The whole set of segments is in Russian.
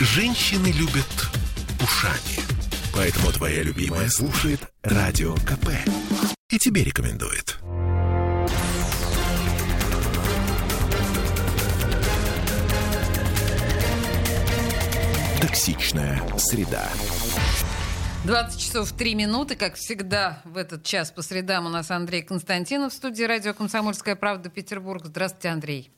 Женщины любят ушами. Поэтому твоя любимая слушает Радио КП. И тебе рекомендует. Токсичная среда. 20 часов 3 минуты, как всегда, в этот час по средам у нас Андрей Константинов в студии радио «Комсомольская правда» Петербург. Здравствуйте, Андрей.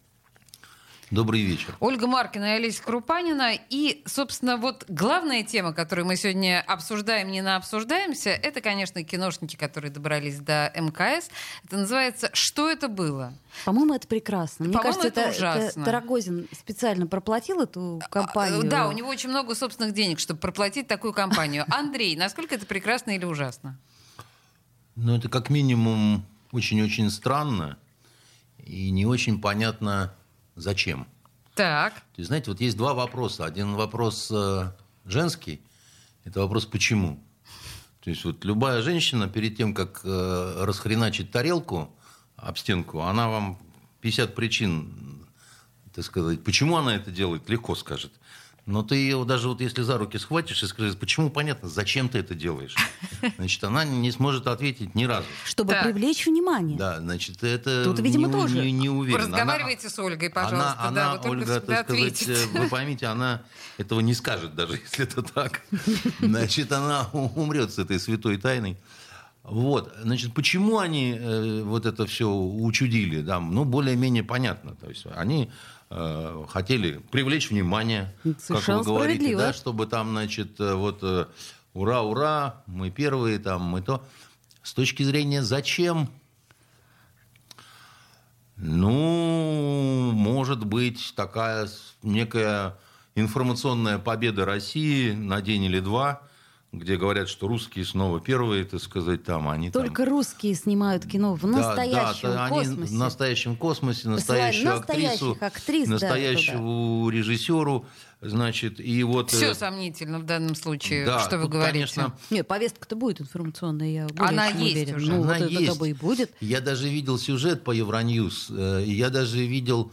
Добрый вечер. Ольга Маркина и Олеся Крупанина. И, собственно, вот главная тема, которую мы сегодня обсуждаем, не на обсуждаемся, это, конечно, киношники, которые добрались до МКС. Это называется «Что это было?». По-моему, это прекрасно. Мне По-моему, кажется, это это, ужасно. это Рогозин специально проплатил эту компанию. А, Да, у него очень много собственных денег, чтобы проплатить такую компанию. Андрей, насколько это прекрасно или ужасно? Ну, это как минимум очень-очень странно и не очень понятно, зачем. Так. То есть, знаете, вот есть два вопроса. Один вопрос э, женский, это вопрос «почему?». То есть вот любая женщина перед тем, как э, расхреначить тарелку об стенку, она вам 50 причин, так сказать, почему она это делает, легко скажет. Но ты ее даже вот если за руки схватишь и скажешь, почему, понятно, зачем ты это делаешь, значит, она не сможет ответить ни разу. Чтобы Так. привлечь внимание. Да, значит, это Тут, видимо, не, тоже. не, не уверен. Она- Разговаривайте с Ольгой, пожалуйста. она, да, она, только Ольга, так сказать, ответите. э, вы поймите, она этого не скажет, даже если это так. Значит, она умрет с этой святой тайной. Вот, значит, почему они э, вот это все учудили, да, ну, более-менее понятно. То есть они э, хотели привлечь внимание, как Совершенно вы говорите, да, чтобы там, значит, э, вот э, ура, ура, мы первые, там, мы то. С точки зрения зачем, ну, может быть, такая некая информационная победа России на день или два, где говорят, что русские снова первые, так сказать, там они там- Только русские снимают кино в Да, настоящем да, они космосе. в настоящем космосе, настоящую актрису, актрис, да, настоящему режиссеру, значит, и вот... Все э, сомнительно в данном случае, да, что вы тут, говорите. конечно, Нет, повестка-то будет информационная, я более Она чем есть уверена. уже. Ну, Она вот это есть. бы и будет. Я даже видел сюжет по Евроньюз, э, я даже видел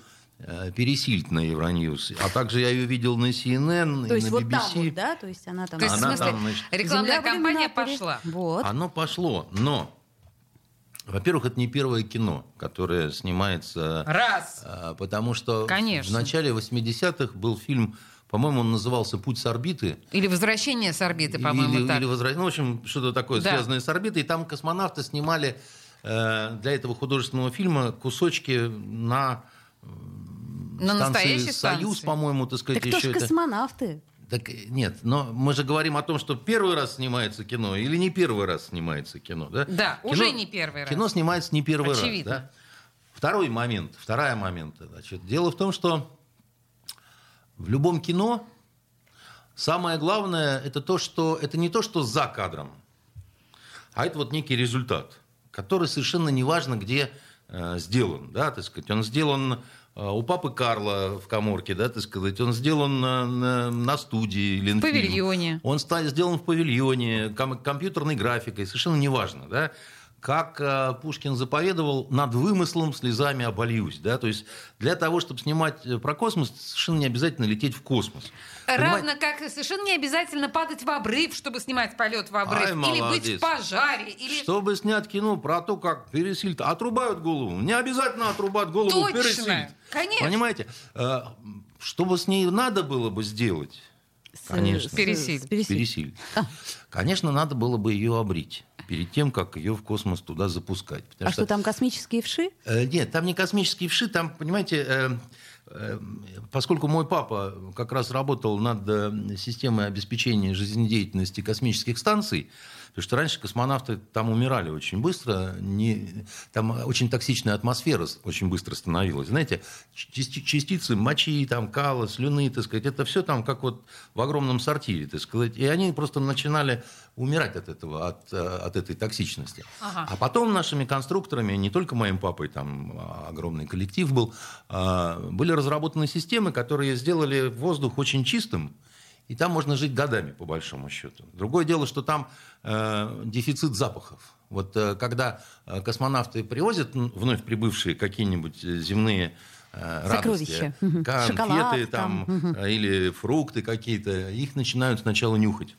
Пересильд на Евроньюз, а также я ее видел на CNN То и есть на вот BBC. там вот, да? То есть она там... То есть, в Она смысле, там, значит, рекламная в кампания пошла. Вот. Оно пошло, но, во-первых, это не первое кино, которое снимается, Раз. э, потому что Конечно. в начале 80-х был фильм, по-моему, он назывался «Путь с орбиты», Или возвращение с орбиты, по-моему, или, так. или возра- ну, в общем, что-то такое Да. связанное с орбитой. И там космонавты снимали э, для этого художественного фильма кусочки на На станции «Союз», станции. по-моему, так сказать, Так кто еще же это. космонавты? Так э, нет, но мы же говорим о том, что первый раз снимается кино или не первый раз снимается кино, да? Да, Кино- уже не первый раз. Кино снимается не первый Очевидно. раз, да? Второй момент, вторая момент, значит, дело в том, что в любом кино самое главное это то, что это не то, что за кадром, а это вот некий результат, который совершенно неважно, где э, сделан, да, так сказать. Он сделан у папы Карла в коморке, да, так сказать. Он сделан на, на- на студии или В павильоне. Он ста- сделан в павильоне, ком- компьютерной графикой, совершенно неважно, да. Как э, Пушкин заповедовал, над вымыслом слезами обольюсь, да, то есть для того, чтобы снимать э, про космос, совершенно не обязательно лететь в космос. Равно как совершенно не обязательно падать в обрыв, чтобы снимать полет в обрыв. Ай, или быть в пожаре. Или... Чтобы снять кино про то, как Пересильд отрубают голову, не обязательно отрубать голову Точно. Пересильд. Конечно. Понимаете? Э, Чтобы с ней надо было бы сделать, С- Конечно. Пересиль. Пересиль. Пересильд, конечно, надо было бы ее обрить перед тем, как ее в космос туда запускать. Потому А что там космические вши? Э, Нет, там не космические вши, там, понимаете, э, поскольку мой папа как раз работал над э, системой обеспечения жизнедеятельности космических станций, потому что раньше космонавты там умирали очень быстро, не, там очень токсичная атмосфера очень быстро становилась. Знаете, части- частицы мочи, там, кала, слюны, так сказать, это все там как вот в огромном сортире, так сказать. И они просто начинали умирать от этого, от, э, от этой токсичности. Ага. А потом нашими конструкторами, не только моим папой, там а, огромный коллектив был, а, были разработаны системы, которые сделали воздух очень чистым, и там можно жить годами, по большому счету. Другое дело, что там э, дефицит запахов. Вот э, когда э, космонавты привозят вновь прибывшие какие-нибудь э, земные э, радости. Конфеты Шоколад там, там. э, или фрукты какие-то, их начинают сначала нюхать.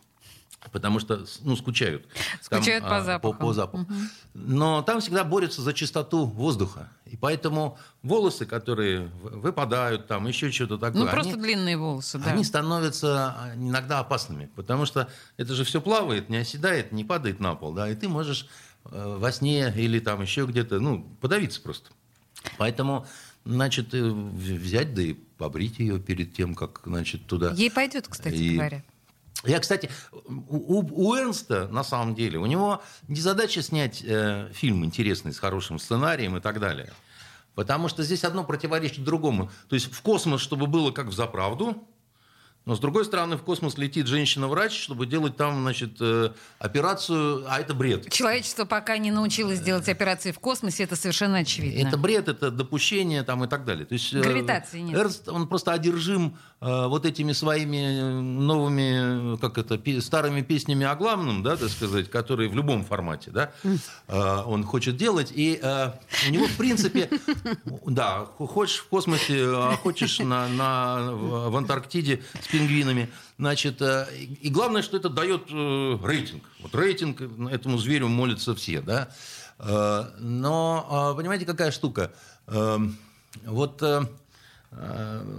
Потому что, ну, скучают. Там, Скучают по а, запахам. По, запаху. Но там всегда борются за чистоту воздуха. И поэтому волосы, которые выпадают, там еще что-то такое, Ну, просто они- длинные волосы, да. они становятся а, иногда опасными, потому что это же все плавает, не оседает, не падает на пол, да, и ты можешь э, во сне или там еще где-то, ну, подавиться просто. Поэтому, значит, э, взять да и побрить ее перед тем, как, значит, туда. Ей пойдет, кстати И- говоря. Я, кстати, у, у- Эрнста, на самом деле, у него не задача снять э, фильм интересный, с хорошим сценарием и так далее. Потому что здесь одно противоречит другому. То есть в космос, чтобы было как в заправду, но с другой стороны в космос летит женщина-врач, чтобы делать там, значит, э, операцию, а это бред. Человечество пока не научилось делать операции в космосе, это совершенно очевидно. Это бред, это допущение там, и так далее. То есть, э, Гравитации нет. Эрнст, он просто одержим э, вот этими своими э, новыми, э, как это, старыми песнями о главном, да, так сказать, которые в любом формате, да, э, он хочет делать. И э, у него, в принципе, да, хочешь в космосе, а хочешь на, на, в Антарктиде с пингвинами. Значит, э, и главное, что это дает э, рейтинг. Вот рейтинг э, этому зверю молятся все, да. Э, Но, э, понимаете, какая штука? Э, Вот э, э,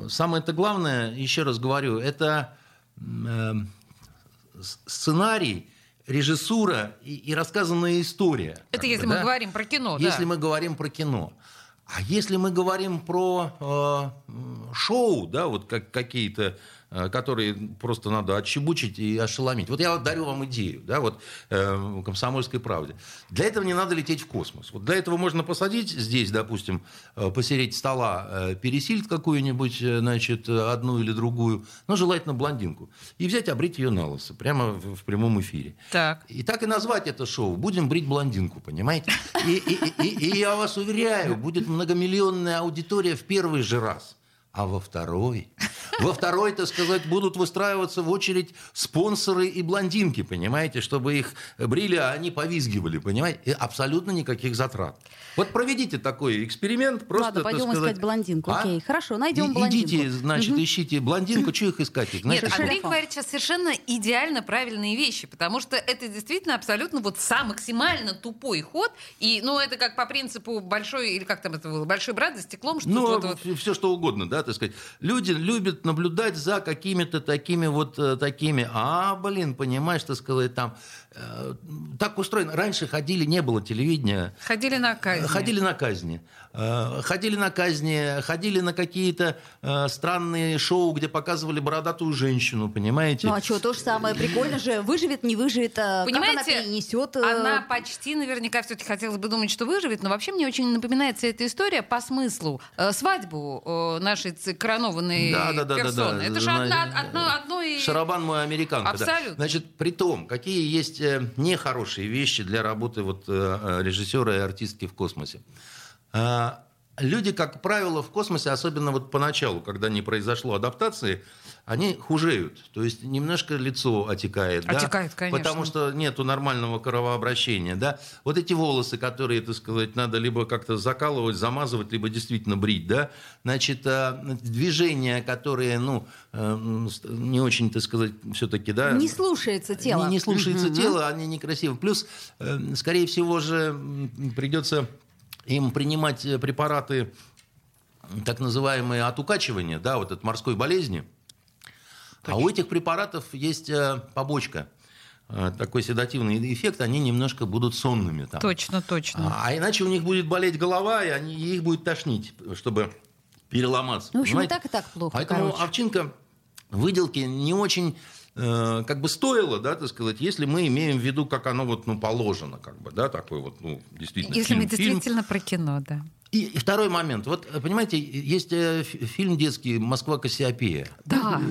самое-то главное, еще раз говорю, это э, сценарий, режиссура и, и рассказанная история. Это если бы, мы да? говорим про кино, Если да. мы говорим про кино. А если мы говорим про э, шоу, да, вот как какие-то, э, которые просто надо отчебучить и ошеломить. Вот я дарю вам идею, да, вот э, в «Комсомольской правде». Для этого не надо лететь в космос. Вот для этого можно посадить здесь, допустим, э, посереть стола э, пересильд какую-нибудь, э, значит, э, одну или другую, но желательно блондинку, и взять, обрить ее на лысо, прямо в, в прямом эфире. Так. И так и назвать это шоу. Будем брить блондинку, понимаете? И, и- и- и я вас уверяю, будет многомиллионная аудитория в первый же раз. А во второй? Во второй, так сказать, будут выстраиваться в очередь спонсоры и блондинки, понимаете, чтобы их брили, а они повизгивали, понимаете? И абсолютно никаких затрат. Вот проведите такой эксперимент, просто, Ладно, пойдем сказать... искать блондинку. А? Окей, хорошо, найдем И- блондинку. Идите, значит, ищите блондинку, что их искать? Их, Нет, Андрей говорит сейчас совершенно идеально правильные вещи, потому что это действительно абсолютно вот сам максимально тупой ход. И, ну, это как по принципу большой, или как там это было, большой брат за стеклом, что Ну, вот, вот- все что угодно, да, так сказать. Люди любят наблюдать за какими-то такими вот э, такими. А, блин, понимаешь, так сказать, там так устроено. Раньше ходили, не было телевидения. ходили на казнь. Ходили на казни. Э, Ходили на казни, ходили на какие-то э, странные шоу, где показывали бородатую женщину, понимаете? Ну а что, то же самое. Прикольно же. Выживет, не выживет. Понимаете, как она перенесет. э, Она почти наверняка все-таки хотелось бы думать, что выживет, но вообще мне очень напоминает вся эта история по смыслу. Э, свадьбу э, нашей коронованной Да, да, да, да, персоны. да. Это же одна, одно, одно и... Шарабан мой американка. да. Абсолютно. Значит, при том, какие есть э, нехорошие вещи для работы вот, э, э, режиссера и артистки в космосе. Люди, как правило, в космосе, особенно вот поначалу, когда не произошло адаптации, они хужеют. То есть немножко лицо отекает. да, Отекает, конечно. Потому что нету нормального кровообращения. Да? Вот эти волосы, которые, так сказать, надо либо как-то закалывать, замазывать, либо действительно брить. Да? Значит, а, движения, которые, ну, э, не очень, так сказать, все-таки, да, Не слушается тело. не, не слушается тело, они некрасивы. Плюс, э, скорее всего же, придется им принимать препараты, так называемые от укачивания, да, вот от морской болезни. А у этих препаратов есть э, побочка. Э, Такой седативный эффект, они немножко будут сонными. Там. Точно, точно. А иначе у них будет болеть голова, и они, и их будет тошнить, чтобы переломаться. Ну, в общем, и понимаете? так, и так плохо, Поэтому короче. овчинка выделки не очень э, как бы стоило, да, так сказать, если мы имеем в виду, как оно вот, ну, положено, как бы, да, такой вот, ну, действительно, Если фильм, мы фильм. действительно про кино, да. И, и второй момент. Вот, э, понимаете, есть э, фи- фильм детский «Москва Кассиопея». Да.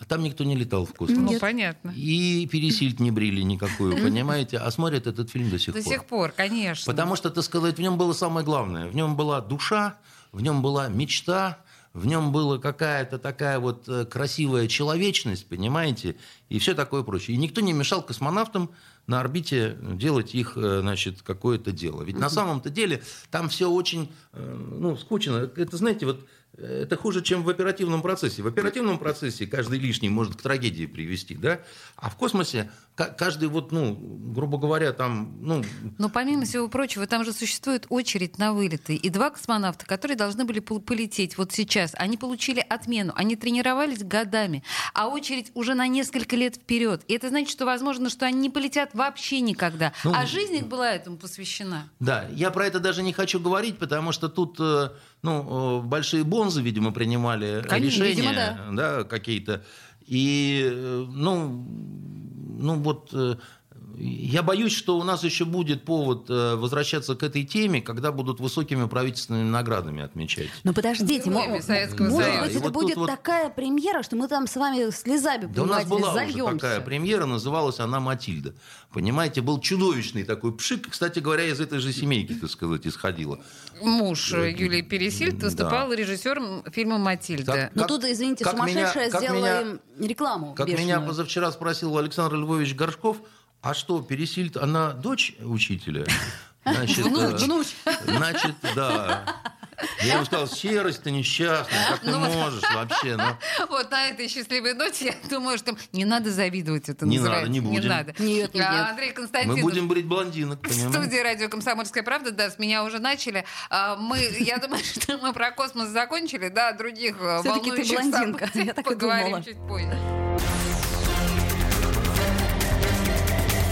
А там никто не летал в космос. Ну, понятно. И пересильд не брили никакую, понимаете? А смотрят этот фильм до сих До пор. сих пор, конечно. Потому что, так сказать, в нем было самое главное. В нем была душа, в нем была мечта, в нем была какая-то такая вот э, красивая человечность, понимаете, и все такое прочее. И никто не мешал космонавтам на орбите делать их, э, значит, какое-то дело. Ведь на самом-то деле там все очень, э, ну, скучно. Это, знаете, вот это хуже, чем в оперативном процессе. В оперативном процессе каждый лишний может к трагедии привести, да? А в космосе каждый вот, ну, грубо говоря, там, ну, Но помимо всего прочего, там же существует очередь на вылеты. И два космонавта, которые должны были пол- полететь вот сейчас, они получили отмену. Они тренировались годами. А очередь уже на несколько лет вперед. И это значит, что возможно, что они не полетят вообще никогда. Ну, а жизнь их была этому посвящена. Да, я про это даже не хочу говорить, потому что тут э, ну, э, большие бонзы, видимо, принимали Конечно, решения видимо, да, какие-то. И, э, ну, ну вот, э, я боюсь, что у нас еще будет повод э, возвращаться к этой теме, когда будут высокими правительственными наградами отмечать. Но подождите, Героями мо- Советского может Союза. быть, И это вот будет вот- такая премьера, что мы там с вами слезами, Да у нас была уже такая премьера, называлась она «Матильда». Понимаете, был чудовищный такой пшик, кстати говоря, из этой же семейки, так сказать, исходила. Муж э, Юлии Пересильд Да. выступал режиссером фильма «Матильда». Так, Но Как- тут, извините, как сумасшедшая как сделала меня- им рекламу Как бешеную. меня позавчера спросил Александр Львович Горшков, а что, Пересильд, она дочь учителя? Значит, Внуч, э, внуч. Значит, да. Я ему сказал, серость ты несчастная, как ты Ну вот. можешь вообще? Ну, Вот на этой счастливой ноте, я думаю, что не надо завидовать это Не называется. надо, не будем. надо. Нет, нет, нет. Андрей мы Константинов. будем брить блондинок, В понимаете? студии радио «Комсомольская правда», да, с меня уже начали. А, Мы, я думаю, что мы про космос закончили, да, других э, волнующих блондинка, событиях я так и поговорим думала. чуть позже.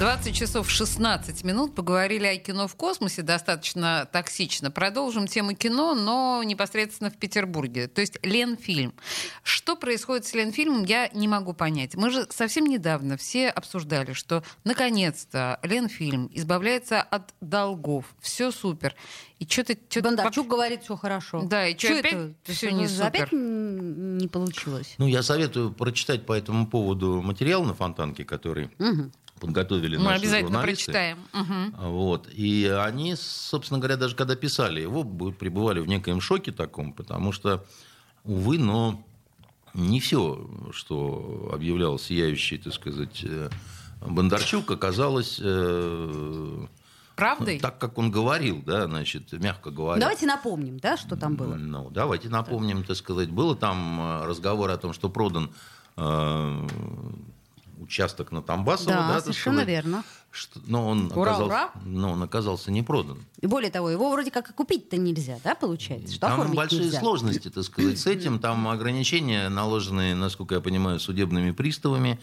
20 часов 16 минут. Поговорили о кино в космосе достаточно токсично. Продолжим тему кино, но непосредственно в Петербурге. То есть Ленфильм. Что происходит с Ленфильмом, я не могу понять. Мы же совсем недавно все обсуждали, что наконец-то Ленфильм избавляется от долгов. Все супер. И что-то... Бондарчук говорит, все хорошо. Да, и чё Чё опять это? всё Что, не Опять супер? м, не получилось. Ну, я советую прочитать по этому поводу материал на Фонтанке, который Мгм. Подготовили Мы наши обязательно журналисты. прочитаем. Мгм. Вот. И они, собственно говоря, даже когда писали его, пребывали в некоем шоке таком, потому что, увы, но не все, что объявлял сияющий, так сказать, э, Бондарчук, оказалось э, Правдой? так, как он говорил, да, значит, мягко говоря. Давайте напомним, да, что там было. Ну, давайте напомним, так сказать, было там э, разговор о том, что продан э, участок на Тамбасово, Да, да, совершенно сказать, верно. что- но он Ура, оказался, ура. но он оказался не продан. И более того, его вроде как и купить-то нельзя, да, получается? Что Там большие нельзя. сложности, так сказать, с этим. Там ограничения, наложенные, насколько я понимаю, судебными приставами.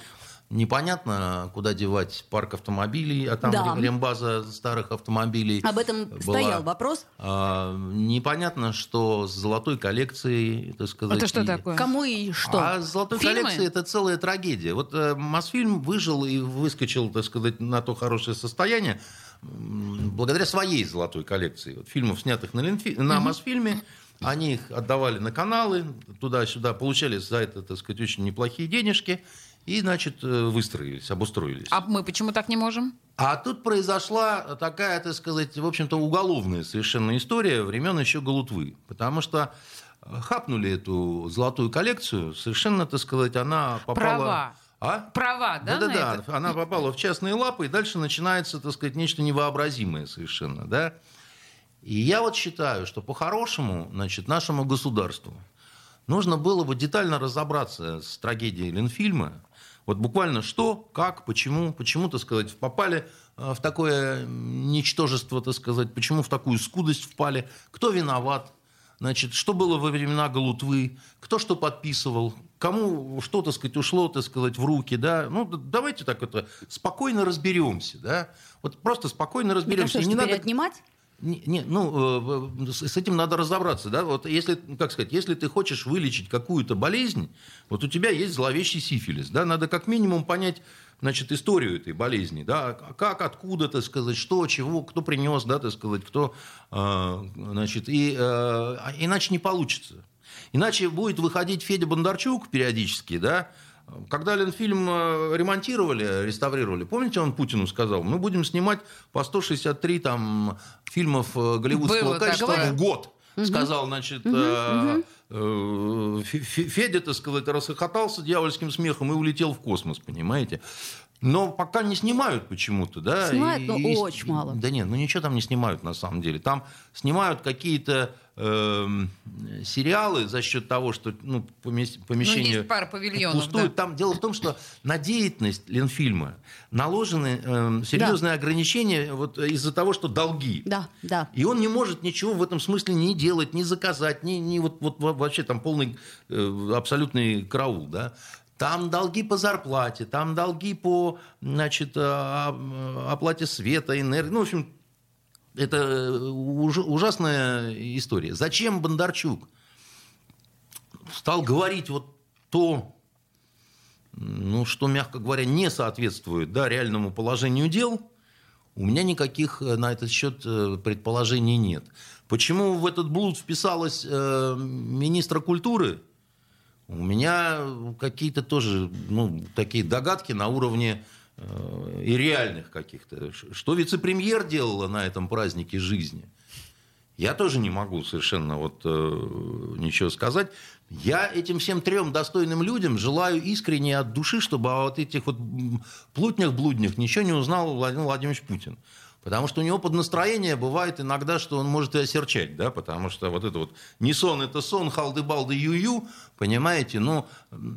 Непонятно, куда девать парк автомобилей, а там Да. рембаза старых автомобилей. Об этом была. стоял вопрос. А, непонятно, что с золотой коллекцией, так сказать. Это что и- такое? Кому и что? А с золотой Фильмы? коллекцией это целая трагедия. Вот э, Мосфильм выжил и выскочил, так сказать, на то хорошее состояние благодаря своей золотой коллекции. Вот фильмов, снятых на, Ленфи- на Мосфильме, они их отдавали на каналы, туда-сюда, получали за это, так сказать, очень неплохие денежки и, значит, э, выстроились, обустроились. А мы почему так не можем? А тут произошла такая, так сказать, в общем-то, уголовная совершенно история времен еще Галутвы. Потому что э, хапнули эту золотую коллекцию, совершенно, так сказать, она попала... Права. А? Права, да, Да-да-да, это? она попала в частные лапы, и дальше начинается, так сказать, нечто невообразимое совершенно, да. И я вот считаю, что по-хорошему, значит, нашему государству нужно было бы детально разобраться с трагедией Ленфильма. Вот буквально что, как, почему, почему, так сказать, попали э, в такое ничтожество, так сказать, почему в такую скудость впали, кто виноват, Значит, что было во времена Галутвы, кто что подписывал, кому что, так сказать, ушло, так сказать, в руки, да. Ну, давайте так это спокойно разберемся, да. Вот просто спокойно разберемся. что ж Не надо отнимать? Не, не, ну, э, с этим надо разобраться, да. Вот если, как сказать, если ты хочешь вылечить какую-то болезнь, вот у тебя есть зловещий сифилис, да, надо как минимум понять, значит, историю этой болезни, да, а как, откуда, так сказать, что, чего, кто принес, да, так сказать, кто, э, значит, и э, а иначе не получится. Иначе будет выходить Федя Бондарчук периодически, да, когда Ленфильм э, ремонтировали, реставрировали, помните, он Путину сказал, мы будем снимать по 163 там, фильмов э, голливудского Было качества такое. в год. Сказал, значит, э, э, Фе- Федя, так сказать, расхохотался дьявольским смехом и улетел в космос, понимаете? Но пока не снимают почему-то, да? Снимают, и- но и- очень мало. Да нет, ну ничего там не снимают на самом деле. Там снимают какие-то эм, сериалы за счет того, что ну, помес- помещение есть пара павильонов, пустует. да. Там дело в том, что на деятельность Ленфильма наложены эм, серьезные ограничения вот из-за того, что долги. Да, да. И он не может ничего в этом смысле не делать, не заказать, не, не вот, вот во- вообще там полный э, абсолютный караул, да. Там долги по зарплате, там долги по значит, э, а- оплате света, энергии. Ну, в общем, это уж- ужасная история. Зачем Бондарчук стал говорить вот то, ну, что, мягко говоря, не соответствует да, реальному положению дел, у меня никаких э, на этот счет э, предположений нет. Почему в этот блуд вписалась э, министра культуры? У меня какие-то тоже ну, такие догадки на уровне э, и реальных каких-то. Что вице-премьер делала на этом празднике жизни? Я тоже не могу совершенно вот э, ничего сказать. Я этим всем трем достойным людям желаю искренне от души, чтобы о вот этих вот плутнях-блуднях ничего не узнал Владимир Владимирович Путин. Потому что у него под настроение бывает иногда, что он может и осерчать, да, потому что вот это вот не сон, это сон, халды-балды, ю-ю, понимаете, ну,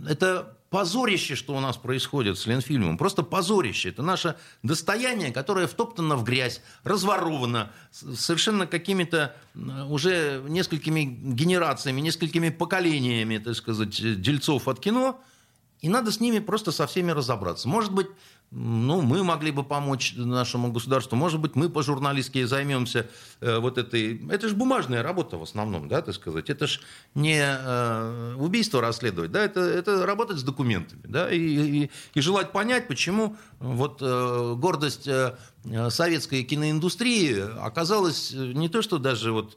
это позорище, что у нас происходит с Ленфильмом, просто позорище. Это наше достояние, которое втоптано в грязь, разворовано, совершенно какими-то м, уже несколькими генерациями, несколькими поколениями, так сказать, дельцов от кино, и надо с ними просто со всеми разобраться. Может быть, ну, мы могли бы помочь нашему государству. Может быть, мы по-журналистски займемся э, вот этой... Это же бумажная работа в основном, да, так сказать. Это же не э, убийство расследовать, да, это, это работать с документами, да, и, и- и желать понять, почему вот э, гордость э, советской киноиндустрии оказалась э, не то, что даже вот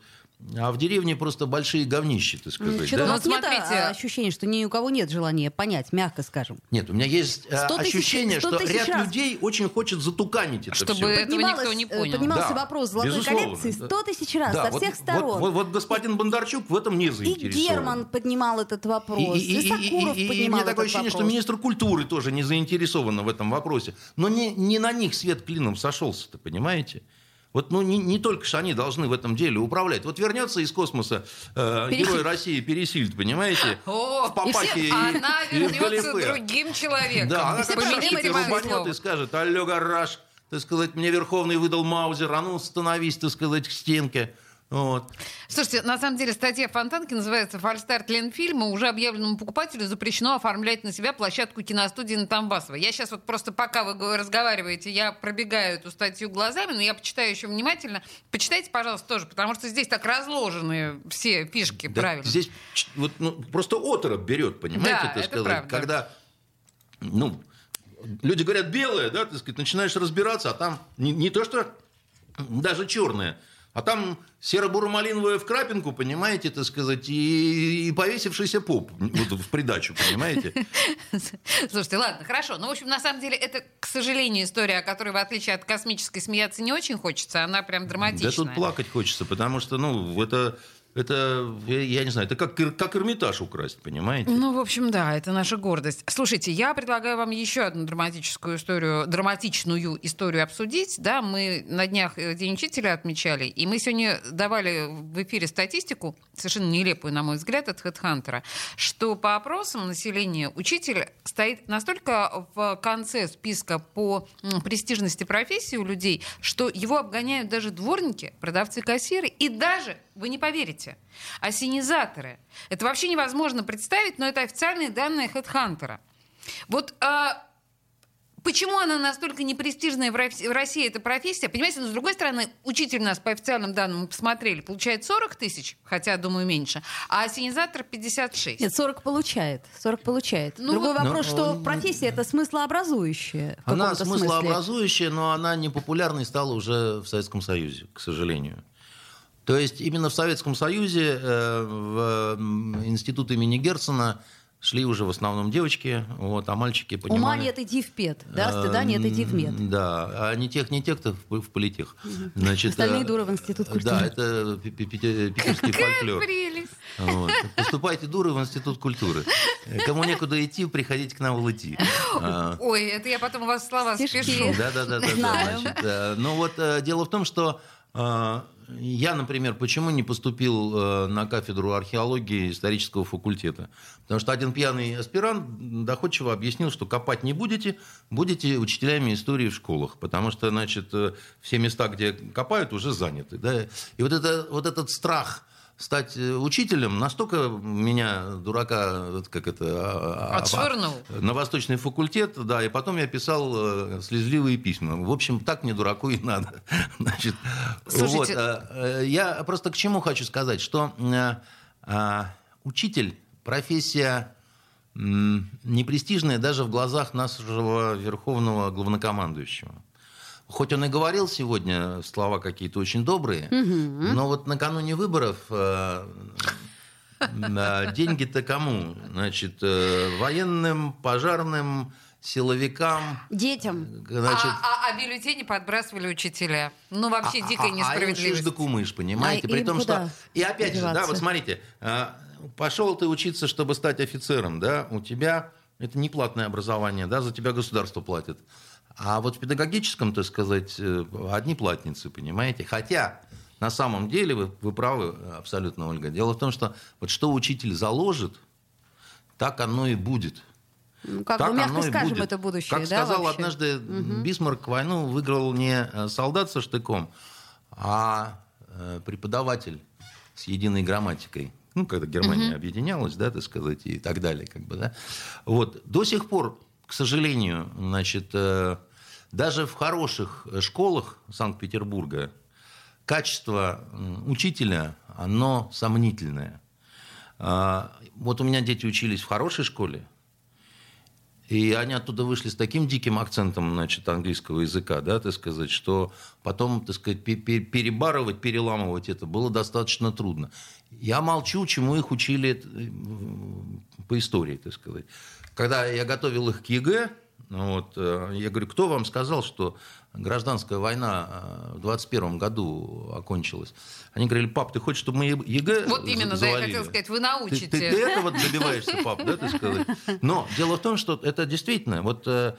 а в деревне просто большие говнищи, так сказать. Что-то да? у вас Ну, нет смотрите. а, ощущения, что ни у кого нет желания понять, мягко скажем. Нет, у меня есть 100 тысяч- ощущение, 100 что ряд раз. людей очень хочет затуканить это Чтобы всё. этого никто не э, понял. Поднимался Да, вопрос золотой безусловно. коллекции 100 тысяч раз Да, со вот- всех вот- сторон. Вот, вот господин Бондарчук в этом не и заинтересован. Герман поднимал этот вопрос, и, И, и- и- Сокуров и- и- и поднимал мне такое ощущение, что вопрос. министр культуры тоже не заинтересован в этом вопросе. Но не, не на них свет клином сошелся-то, понимаете? Вот ну, не, не только же они должны в этом деле управлять. Вот вернется из космоса э, Пересильд. герой России Пересильд, понимаете? О, в папахе и, она и в вернется галифе. другим человеком. Да, она все как шашки рубанет и скажет, алло, гараж, так сказать, мне Верховный выдал Маузер, а ну становись, так сказать, к стенке. Вот. Слушайте, на самом деле статья Фонтанки называется «Фальстарт Ленфильма. Уже объявленному покупателю запрещено оформлять на себя площадку киностудии на Тамбасово». Я сейчас вот просто пока вы го- разговариваете, я пробегаю эту статью глазами, но я почитаю еще внимательно. Почитайте, пожалуйста, тоже, потому что здесь так разложены все фишки, Да правильно. Здесь вот, ну, просто оторопь берет, понимаете, Да, это сказать. правда. Когда, ну, люди говорят белое, да, так сказать, начинаешь разбираться, а там не, не то, что даже черное, а там серо-буро-малиновое в крапинку, понимаете, так сказать, и, и повесившийся поп вот в придачу, понимаете. Слушайте, ладно, хорошо. Ну, в общем, на самом деле, это, к сожалению, история, о которой, в отличие от космической, смеяться не очень хочется. Она прям драматичная. Да тут плакать хочется, потому что, ну, это, это я, не знаю, это как, как Эрмитаж украсть, понимаете. Ну, в общем, да, это наша гордость. Слушайте, я предлагаю вам еще одну драматическую историю, драматичную историю обсудить. Да, мы на днях э, День учителя отмечали, и мы сегодня давали в эфире статистику, совершенно нелепую, на мой взгляд, от HeadHunter, что по опросам населения учитель стоит настолько в конце списка по престижности профессии у людей, что его обгоняют даже дворники, продавцы-кассиры и даже, вы не поверите, осенизаторы. Это вообще невозможно представить, но это официальные данные HeadHunter. Вот а, Почему она настолько непрестижная в Рос- в России, эта профессия? Понимаете, но с другой стороны, учитель нас по официальным данным мы посмотрели, получает 40 тысяч, хотя, думаю, меньше, а осенизатор 56. Нет, 40 получает. 40 получает. Ну, Другой но вопрос, что он- профессия это смыслообразующая. Она каком-то смысле. смыслообразующая, но она не популярной стала уже в Советском Союзе, к сожалению. То есть именно в Советском Союзе, э, в институт имени Герцена шли уже в основном девочки, вот, а мальчики понимали... Ума нет, иди в пед. Да, стыда нет, иди в мед. Да, а не тех, не тех, кто в, в политех. Значит, Остальные э, дуры в институт культуры. Да, это пи- пи- пи- питерский фольклор. Прелесть. Вот. Поступайте дуры в институт культуры. Кому некуда идти, приходите к нам в ЛТИ. А, Ой, это я потом у вас слова спешу. да, да, да, да. Знаю. Значит, э, ну вот э, дело в том, что э, я, например, почему не поступил э, на кафедру археологии исторического факультета? Потому что один пьяный аспирант доходчиво объяснил, что копать не будете, будете учителями истории в школах, потому что, значит, э, все места, где копают, уже заняты. Да? И вот, это, вот этот страх стать э, учителем настолько меня, дурака, как это... а, а, Отшвырнул. на Восточный факультет, да, и потом я писал э, слезливые письма. В общем, так мне дураку и надо. Значит, Слушайте- вот, э, я просто к чему хочу сказать, что э, учитель профессия непрестижная даже в глазах нашего верховного главнокомандующего. Хоть он и говорил сегодня слова какие-то очень добрые, но вот накануне выборов э, да, деньги-то кому? Значит, э, военным, пожарным, силовикам. Детям. Значит, А, а- а бюллетени подбрасывали учителя. Ну, вообще а- дикая а- несправедливость. А им шиш да кумыш, понимаете? А При том, что... И опять же, да, деваться? вот смотрите, а, пошел ты учиться, чтобы стать офицером, да, у тебя это не платное образование, да, за тебя государство платит. А вот в педагогическом, так сказать, э, одни платницы, понимаете? Хотя на самом деле вы, вы правы абсолютно, Ольга. Дело в том, что вот что учитель заложит, так оно и будет. Ну, как Так бы, мягко скажем, будет. это будущее, Как да, сказал вообще? однажды Бисмарк, войну выиграл не э, солдат со штыком, а э, преподаватель с единой грамматикой. Ну, когда Германия объединялась, да, так сказать, и так далее, как бы, да. Вот. До сих пор, к сожалению, значит, э, даже в хороших э, школах Санкт-Петербурга качество учителя, оно сомнительное. А, Вот у меня дети учились в хорошей школе, и они оттуда вышли с таким диким акцентом, значит, английского языка, да, так сказать, что потом, так сказать, пе- пе- перебарывать, переламывать это было достаточно трудно. Я молчу, чему их учили э, по истории, так сказать. Когда я готовил их к ЕГЭ, вот, э, я говорю, кто вам сказал, что гражданская война э, в 21 году окончилась? Они говорили, пап, ты хочешь, чтобы мы ЕГЭ Вот именно, да, я завалили?» хотела сказать, вы Ты, научите. ты- ты этого добиваешься, пап, да, ты сказать? Но дело в том, что это действительно, вот э,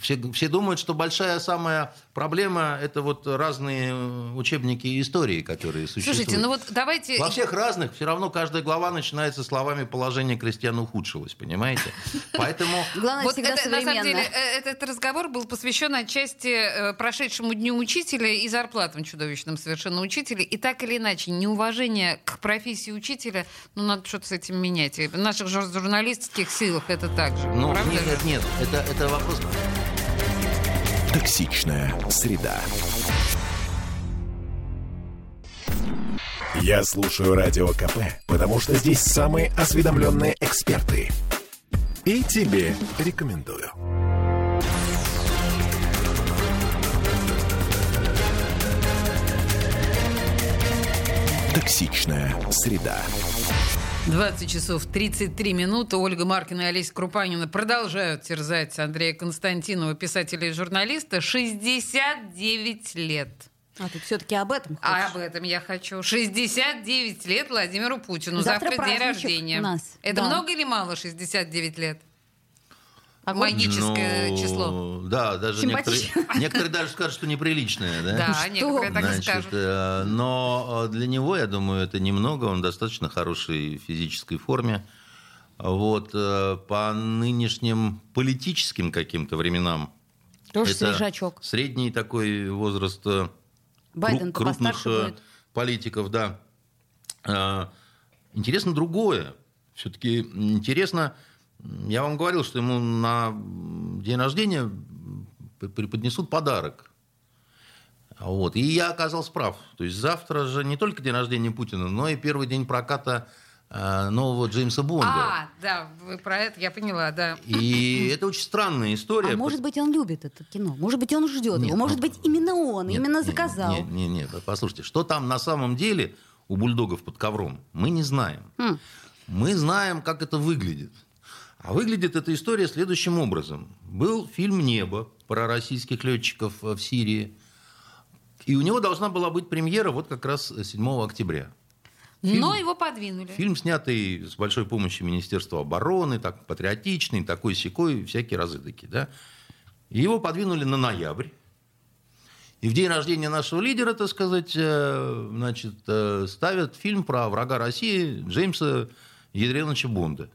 все, все думают, что большая самая проблема это вот разные учебники истории, которые существуют. Слушайте, ну вот давайте... Во всех разных все равно каждая глава начинается словами «положение крестьян ухудшилось», понимаете? Поэтому... Главное, Вот всегда это, на самом деле, современно. э, этот разговор был посвящен отчасти э, прошедшему дню учителя и зарплатам чудовищным совершенно учителей. И так или иначе, неуважение к профессии учителя, ну, надо что-то с этим менять. И в наших жур- журналистских силах это так же. Ну, нет, нет, это, это вопрос... Токсичная среда. Я слушаю Радио КП, потому что здесь самые осведомленные эксперты. И тебе рекомендую. Токсичная среда. 20 часов 33 минуты. Ольга Маркина и Олеся Крупанина продолжают терзать Андрея Константинова, писателя и журналиста. 69 лет. А ты все-таки об этом А хочешь? об этом я хочу. 69 лет Владимиру Путину. Завтра Завтра, день рождения. у нас. Это Да. много или мало 69 лет? Огонь. Магическое Ну, число. Да, даже некоторые, некоторые даже скажут, что неприличное, да? Да, некоторые так и Значит, скажут. э, но э, для него, я думаю, это немного. Он в достаточно хорошей физической форме. Вот э, по нынешним политическим каким-то временам Тоже это свежачок. средний такой возраст э, Байден-то кру- крупных э, будет. политиков, да. Э, Интересно другое. Все-таки интересно, я вам говорил, что ему на день рождения преподнесут подарок. Вот. И я оказался прав. То есть завтра же не только день рождения Путина, но и первый день проката э, нового Джеймса Бонда. А, да, вы про это, я поняла, да. И это очень странная история. А может быть, он любит это кино? Может быть, он ждет Нет, его? Может ну, быть, именно он, Нет, именно нет, заказал? Нет, нет, нет, послушайте, что там на самом деле у бульдогов под ковром, мы не знаем. Хм. Мы знаем, как это выглядит. А выглядит эта история следующим образом. Был фильм «Небо» про российских летчиков э, в Сирии. И у него должна была быть премьера вот как раз 7 октября. Но его подвинули. Фильм, снятый с большой помощью Министерства обороны, так патриотичный, такой секой, всякие разы такие, да. Его подвинули на ноябрь. И в день рождения нашего лидера, так сказать, э, значит, э, ставят фильм про врага России Джеймса Ядреновича Бонда.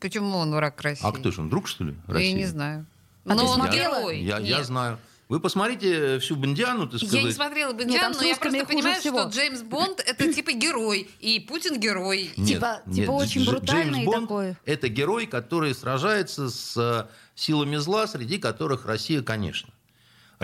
Почему он враг России? А кто же он, друг, что ли, Я России? не знаю. А Но ты он герой. Я, я знаю. Вы посмотрите всю Бондиану, так сказать. Я не смотрела Нет, Бондиан, там с но я просто понимаю, всего. что Джеймс Бонд это типа герой, и Путин герой. Нет, Типа- нет, типа очень Дж- брутальный Джеймс Бонд такой. Это герой, который сражается с э, силами зла, среди которых Россия, конечно.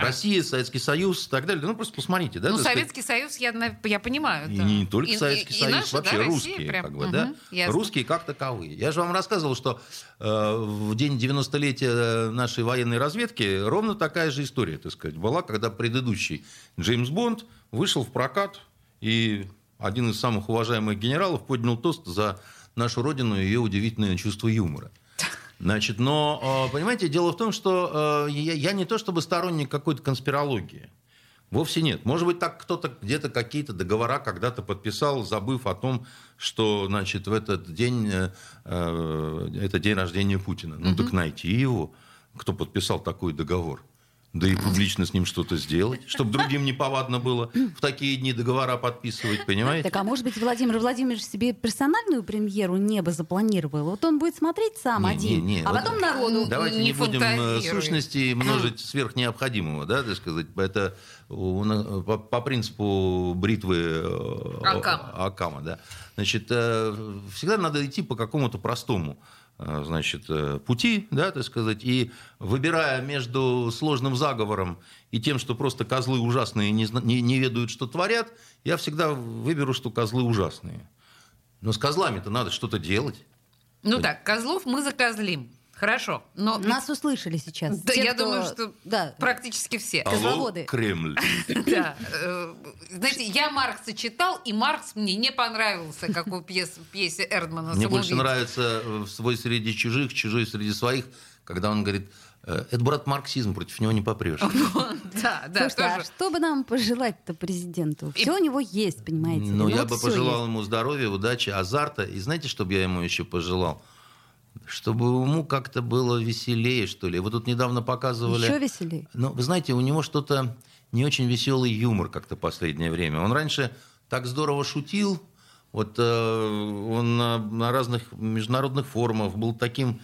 Россия, Советский Союз и так далее. Ну, просто посмотрите. Да, ну, сказать. Советский Союз, я, я понимаю. И да. не только И- Советский и- и Союз, наши, вообще да, Россия русские, прям. как бы, да? Мгм, ясно. Русские как таковые. Я же вам рассказывал, что э, в день 90-летия нашей военной разведки ровно такая же история, так сказать, была, когда предыдущий Джеймс Бонд вышел в прокат, и один из самых уважаемых генералов поднял тост за нашу родину и ее удивительное чувство юмора. Значит, но, э, понимаете, дело в том, что э, я, не то чтобы сторонник какой-то конспирологии. Вовсе нет. Может быть, так кто-то где-то какие-то договора когда-то подписал, забыв о том, что, значит, в этот день, э, это день рождения Путина. Ну, так найти его, кто подписал такой договор. Да и публично с ним что-то сделать, чтобы другим неповадно было в такие дни договора подписывать, понимаете? Так, а может быть, Владимир Владимирович себе персональную премьеру «Небо» запланировал? Вот он будет смотреть сам Не, один, не, не, а вот- потом народу. Давайте не, Не будем э, сущности множить сверх необходимого, да, так сказать. Это по, по принципу бритвы э, Акама. Акама, да. Значит, э, всегда надо идти по какому-то простому значит, э, пути, да, так сказать, и выбирая между сложным заговором и тем, что просто козлы ужасные не, не, не ведают, что творят, я всегда выберу, что козлы ужасные. Но с козлами-то надо что-то делать. Ну так, козлов мы закозлим. Хорошо. Но Нас услышали сейчас. Да, Те, я кто- думаю, что Да. практически все. Алло. Кремль. Да. э, Знаете, я Маркса читал, и Маркс мне не понравился, как у в пьесе Эрдмана Мне больше нравится э, «Свой среди чужих, чужой среди своих», когда он говорит, «Э, это, брат, марксизм, против него не попрешь. Да, да, Слушайте, а что бы нам пожелать-то президенту? Все у него есть, понимаете? Ну, я бы пожелал ему здоровья, удачи, азарта. И знаете, что бы я ему еще пожелал? Чтобы ему как-то было веселее, что ли. Вы тут недавно показывали... Еще веселее. Ну, вы знаете, у него что-то не очень веселый юмор как-то последнее время. Он раньше так здорово шутил. Вот э, он на, на разных международных форумах был таким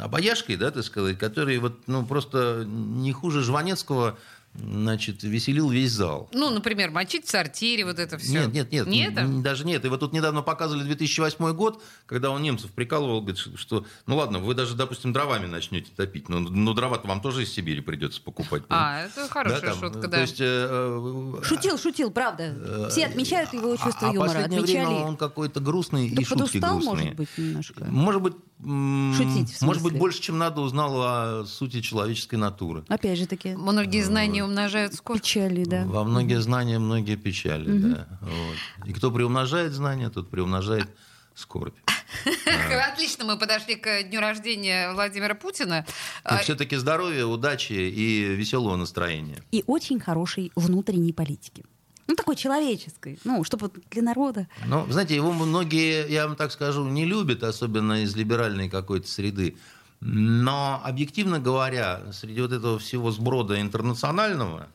обаяшкой, да, так сказать, который вот, ну, просто не хуже Жванецкого, значит, веселил весь зал. Ну, например, мочить в сортире, вот это все. Нет, нет, нет. Не это? Даже нет. И вот тут недавно показывали 2008 год, когда он немцев прикалывал, говорит, что- ну ладно, вы даже, допустим, дровами начнете топить, но, но дрова-то вам тоже из Сибири придется покупать. А, это хорошая Да, там, шутка, То да. есть, э, Шутил, шутил, правда. Все отмечают его чувство а, юмора. А последнее Отмечали. время он какой-то грустный Да и шутки грустные. может быть, немножко. Может быть, Шутить, в может быть, больше, чем надо, узнал о сути человеческой натуры. Опять же таки, Многие знания умножают скорость. печали, да. Во многие знания, многие печали. Да. Вот. И кто приумножает знания, тот приумножает скорбь. Отлично, мы подошли к дню рождения Владимира Путина. А, все-таки здоровья, удачи и веселого настроения. И очень хорошей внутренней политики. Ну, такой человеческой. Ну, чтобы для народа. Ну, знаете, его многие, я вам так скажу, не любят, особенно из либеральной какой-то среды. Но, объективно говоря, среди вот этого всего сброда интернационального,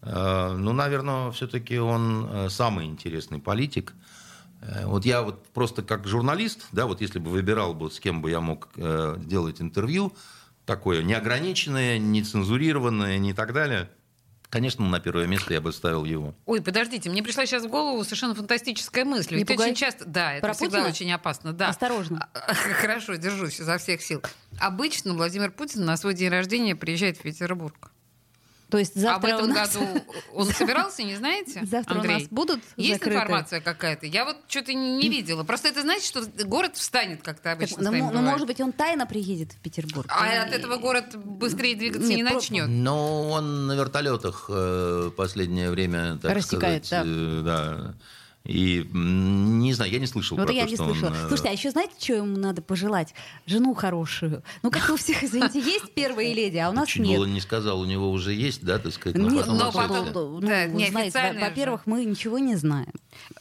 э, ну, наверное, все-таки он э, самый интересный политик. Э, Вот я вот просто как журналист, да, вот если бы выбирал бы, с кем бы я мог э, делать интервью, такое неограниченное, нецензурированное, не так далее, конечно, на первое место я бы ставил его. Ой, подождите, мне пришла сейчас в голову совершенно фантастическая мысль. Не Ведь пугай. очень часто, да, это Про всегда Путина? очень опасно, да. Осторожно. Хорошо, держусь изо всех сил. Обычно Владимир Путин на свой день рождения приезжает в Петербург. То есть А в завтра у этом нас... году он собирался, не знаете? Завтра у Андрей? нас будут Есть закрыты? информация какая-то? Я вот что-то не, не видела. Просто это значит, что город встанет, как-то Так, обычно ну, мо- ну, бывает. может быть, он тайно приедет в Петербург. А И- от этого город быстрее двигаться Нет, не про- начнет. Но он на вертолетах э, последнее время, так Рассекает, сказать, э, да. И не знаю, я не слышал Вот про я то, не что он, слышала. э, Слушайте, а еще знаете, что ему надо пожелать? Жену хорошую. Ну, как у всех, извините, есть первые леди, а у нас Чуть нет. было не сказал, у него уже есть, да, так сказать. Нет, потом но потом- ну, Да, знаете, во-первых, мы ничего не знаем.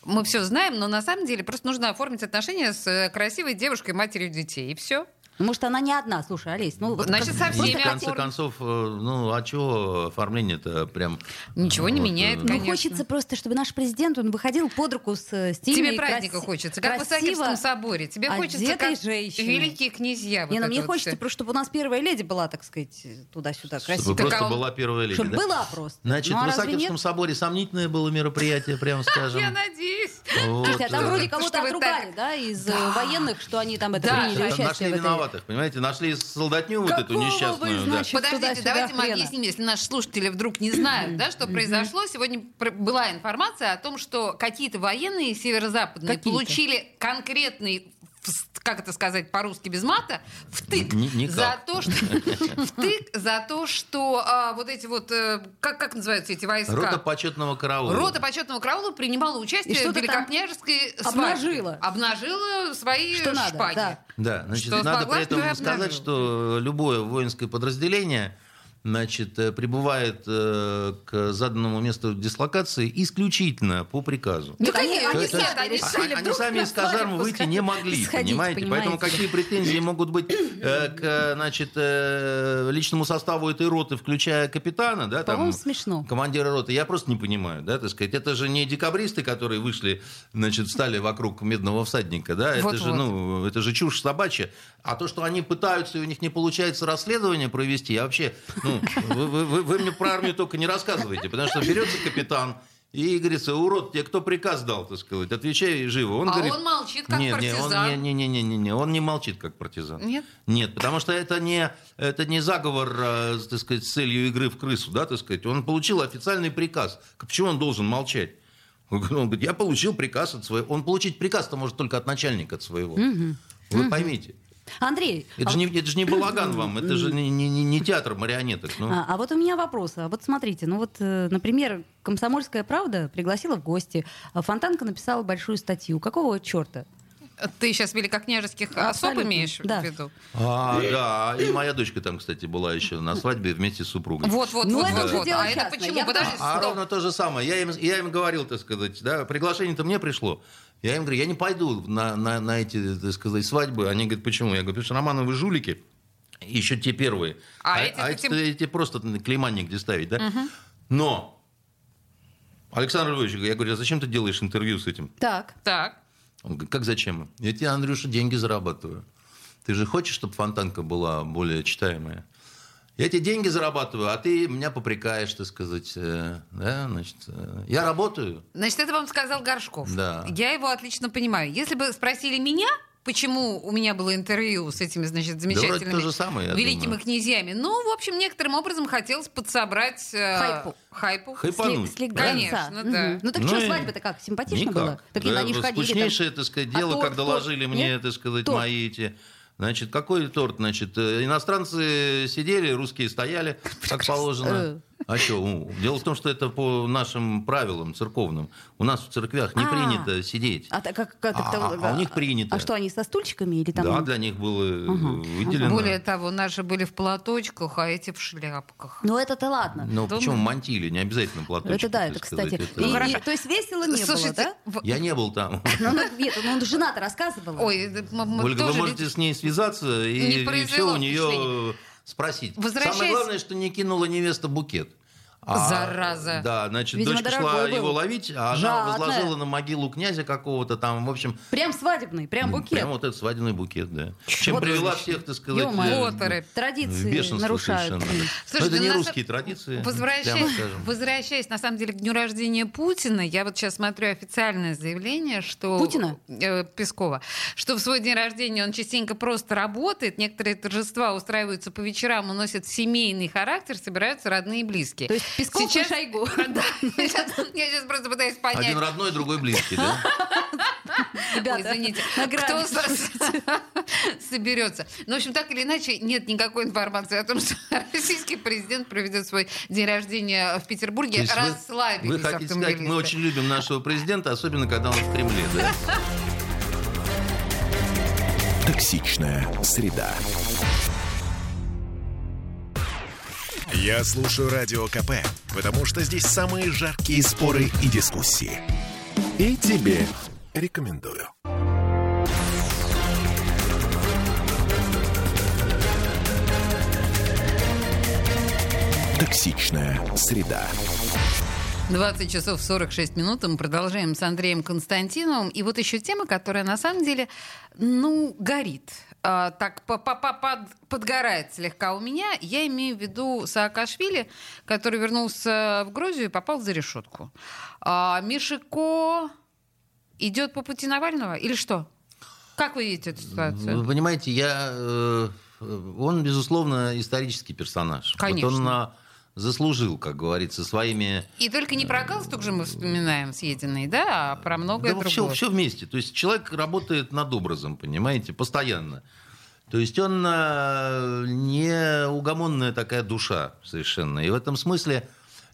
Мы все знаем, но на самом деле просто нужно оформить отношения с э, красивой девушкой, матерью детей. И все. Может, она не одна. Слушай, Олесь, ну... вот Значит, как- со Ну, всеми в конце концов, э, ну, а чего оформление-то прям... Ничего не вот, меняет, э, Ну, конечно. хочется просто, чтобы наш президент, он выходил под руку с э, стильной, Тебе праздника краси- хочется, как в Исаакиевском соборе. Тебе хочется, как женщиной. великие князья. вот Не, ну мне вот хочется всё. просто, чтобы у нас первая леди была, так сказать, туда-сюда, Чтобы красиво. просто Так, он- была первая леди, Чтобы да? была просто. Значит, ну, а в Исаакиевском соборе сомнительное было мероприятие, прямо скажем. Я надеюсь. Слушайте, а там вроде кого-то отругали, да, из э, военных, что они там это приняли да, Нашли участие этой... виноватых, понимаете? Нашли солдатню вот эту несчастную. Подождите, давайте мы объясним, если наши слушатели вдруг не знают, да, что произошло. Сегодня была информация о том, что какие-то военные северо-западные получили конкретный как это сказать по-русски без мата, втык Ни- никак. за то, что втык за то, что а, вот эти вот э, как как называются эти войска? Рота почетного караула. Рота почетного караула принимала участие в великокняжеской обнажила. Обнажила свои Что надо, шпаги. да. Да, значит, Что надо смогла, при этом сказать, что любое воинское подразделение значит, э, прибывает э, к заданному месту дислокации исключительно по приказу. Ну, Так они- конечно, они они То есть, сами решили они сами из казармы выйти не могли, сходить, понимаете? Поэтому понимаете? какие претензии могут быть э, к значит, э, личному составу этой роты, включая капитана, да, там, смешно. командира роты, я просто не понимаю, да, так сказать. Это же не декабристы, которые вышли, значит, стали вокруг медного всадника, да, это Вот-вот. же, ну, это же чушь собачья. А то, что они пытаются, и у них не получается расследование провести, я вообще, ну, вы, вы- вы- вы мне про армию только не рассказывайте, потому что берется капитан, и говорится, урод, тебе кто приказ дал, так сказать, отвечай живо. Он А говорит, он молчит, как нет, нет, партизан. не, не, не, не, не, он не молчит, как партизан. Нет? Нет, потому что это не, это не заговор, э, так сказать, с целью игры в крысу, да, так сказать. Он получил официальный приказ. Почему он должен молчать? Он говорит, я получил приказ от своего... Он получить приказ-то может только от начальника от своего. Вы поймите. Андрей, Это а же, не, это же не балаган вам, это же не, не- не- не театр марионеток. Ну. А, а вот у меня вопрос. А вот смотрите, ну вот, э, например, «Комсомольская правда» пригласила в гости. а Фонтанка написала большую статью. Какого черта? Ты сейчас великокняжеских особ Абсолютно, имеешь да. в виду? А, да, и моя дочка там, кстати, была еще на свадьбе вместе с супругой. Вот, вот, Ну, вот, это вот, вот. дело А это частное. почему? Я Подожди, А стоп. ровно то же самое. Я им, я им говорил, так сказать, да, приглашение-то мне пришло. Я им говорю, я не пойду на, на, на эти, так сказать, свадьбы. Они говорят, почему? Я говорю, потому что Романовы жулики, еще те первые. А эти-то эти, тем- эти просто клеймание где ставить, да? Но, Александр Львович, я говорю, а зачем ты делаешь интервью с этим? Так. Так. Он говорит, как зачем? Я тебе, Андрюша, деньги зарабатываю. Ты же хочешь, чтобы фонтанка была более читаемая? Я тебе деньги зарабатываю, а ты меня попрекаешь, так сказать. э, Да, значит, э, я работаю. Значит, это вам сказал Горшков. Да. Я его отлично понимаю. Если бы спросили меня, почему у меня было интервью с этими, значит, замечательными то же самое, великими думаю. князьями, ну, в общем, некоторым образом хотелось подсобрать э, Хайпу. хайпу. Хайпануть. Сли- слегка. Конечно, Мгм. да. Ну так Ну что, и свадьба-то как, симпатично Никак. было? Так Да, они же ходили там. скучнейшее, так сказать, А дело, торт, как доложили торт? мне, Нет? так сказать, Торт. мои эти... Значит, какой торт? Значит, э, иностранцы сидели, русские стояли, как положено. А что? Дело в том, что это по нашим правилам церковным. У нас в церквях не А. принято сидеть. А, так как, как А- это- а у них принято. А что, они со стульчиками или там? Да, для них было э, выделено. Более того, наши были в платочках, а эти в шляпках. Ну это-то ладно. Ну, почему мантили, не обязательно платочек. это да, это, кстати. это- и- то есть весело не было, да? Я не был там. Ну, ну, нет, ну жена-то рассказывала. Ой, это Ольга, вы можете с ней связаться и, все у нее спросить. Возвращаясь- Самое главное, что не кинула невеста букет. А, Зараза. Да, значит, Видимо, дочка шла был. его ловить, а она Жадная. возложила на могилу князя какого-то там, в общем, Прям свадебный, прям букет. прям вот этот свадебный букет, да. Чем Вот привела значит. всех, так сказать, Ё-моё. э, Традиции бешенство нарушают. совершенно. Но Слушайте, это не ну, на русские традиции, Возвращаясь, возвращаясь, на самом деле, к дню рождения Путина, я вот сейчас смотрю официальное заявление, что... Путина? Э, Пескова. Что в свой день рождения он частенько просто работает, некоторые торжества устраиваются по вечерам, уносят семейный характер, собираются родные и близкие. То есть Песков и Шойгу. Да, я сейчас просто пытаюсь понять. Один родной, другой близкий, да? Ой, Ребята, извините, на кто соберется. Ну, в общем, так или иначе, нет никакой информации о том, что российский президент проведет свой день рождения в Петербурге. Расслабились Вы хотите сказать, мы очень любим нашего президента, особенно когда он в Кремле, да? Токсичная среда. Я слушаю Радио КП, потому что здесь самые жаркие споры и дискуссии. И тебе рекомендую. Токсичная среда. 20 часов 46 минут. Мы продолжаем с Андреем Константиновым. И вот еще тема, которая на самом деле, ну, горит. А, так по- по- по- под- подгорает слегка у меня. Я имею в виду Саакашвили, который вернулся в Грузию и попал за решетку. А, Мишико идет по пути Навального или что? Как вы видите эту ситуацию? Вы понимаете, я, э, он, безусловно, исторический персонаж. Конечно. Вот он заслужил, как говорится, своими... И только не про галстук же мы вспоминаем съеденный, да, а про многое Да, другое. все, вместе. То есть человек работает над образом, понимаете, постоянно. То есть он а, не угомонная такая душа совершенно. И в этом смысле,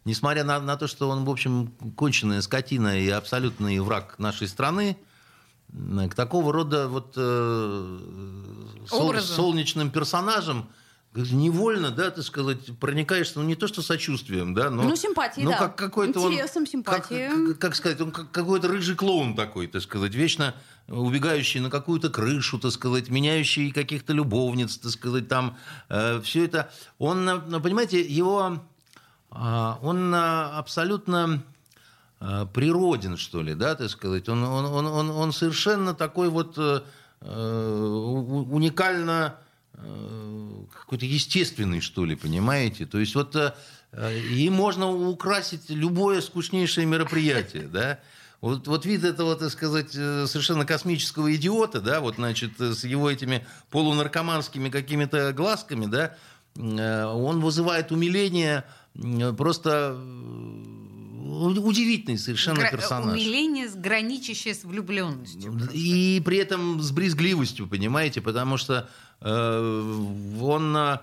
несмотря на, на то, что он, в общем, конченая скотина и абсолютный враг нашей страны, м, к такого рода вот э, сол- солнечным персонажам невольно, да, так сказать, проникаешься, ну, не то что сочувствием, да, но... Ну, симпатией, ну, да. как какой-то он- Интересом, как- симпатией. как, как сказать, он как какой-то рыжий клоун такой, так сказать, вечно убегающий на какую-то крышу, так сказать, меняющий каких-то любовниц, так сказать, там, все это. Он, э, ну, понимаете, его, а, он а, абсолютно а, природен, что ли, да, так сказать. Он, он, он, он, он совершенно такой вот э, э, уникально э, какой-то естественный, что ли, понимаете? То есть вот э, э, им можно украсить любое скучнейшее мероприятие, да? Вот, вот вид этого, так сказать, э, совершенно космического идиота, да, вот, значит, э, с его этими полунаркоманскими какими-то глазками, да, э, он вызывает умиление э, просто э, удивительный совершенно Гра- персонаж. Умиление, граничащее с влюбленностью. И при этом с брезгливостью, понимаете, потому что э, он э,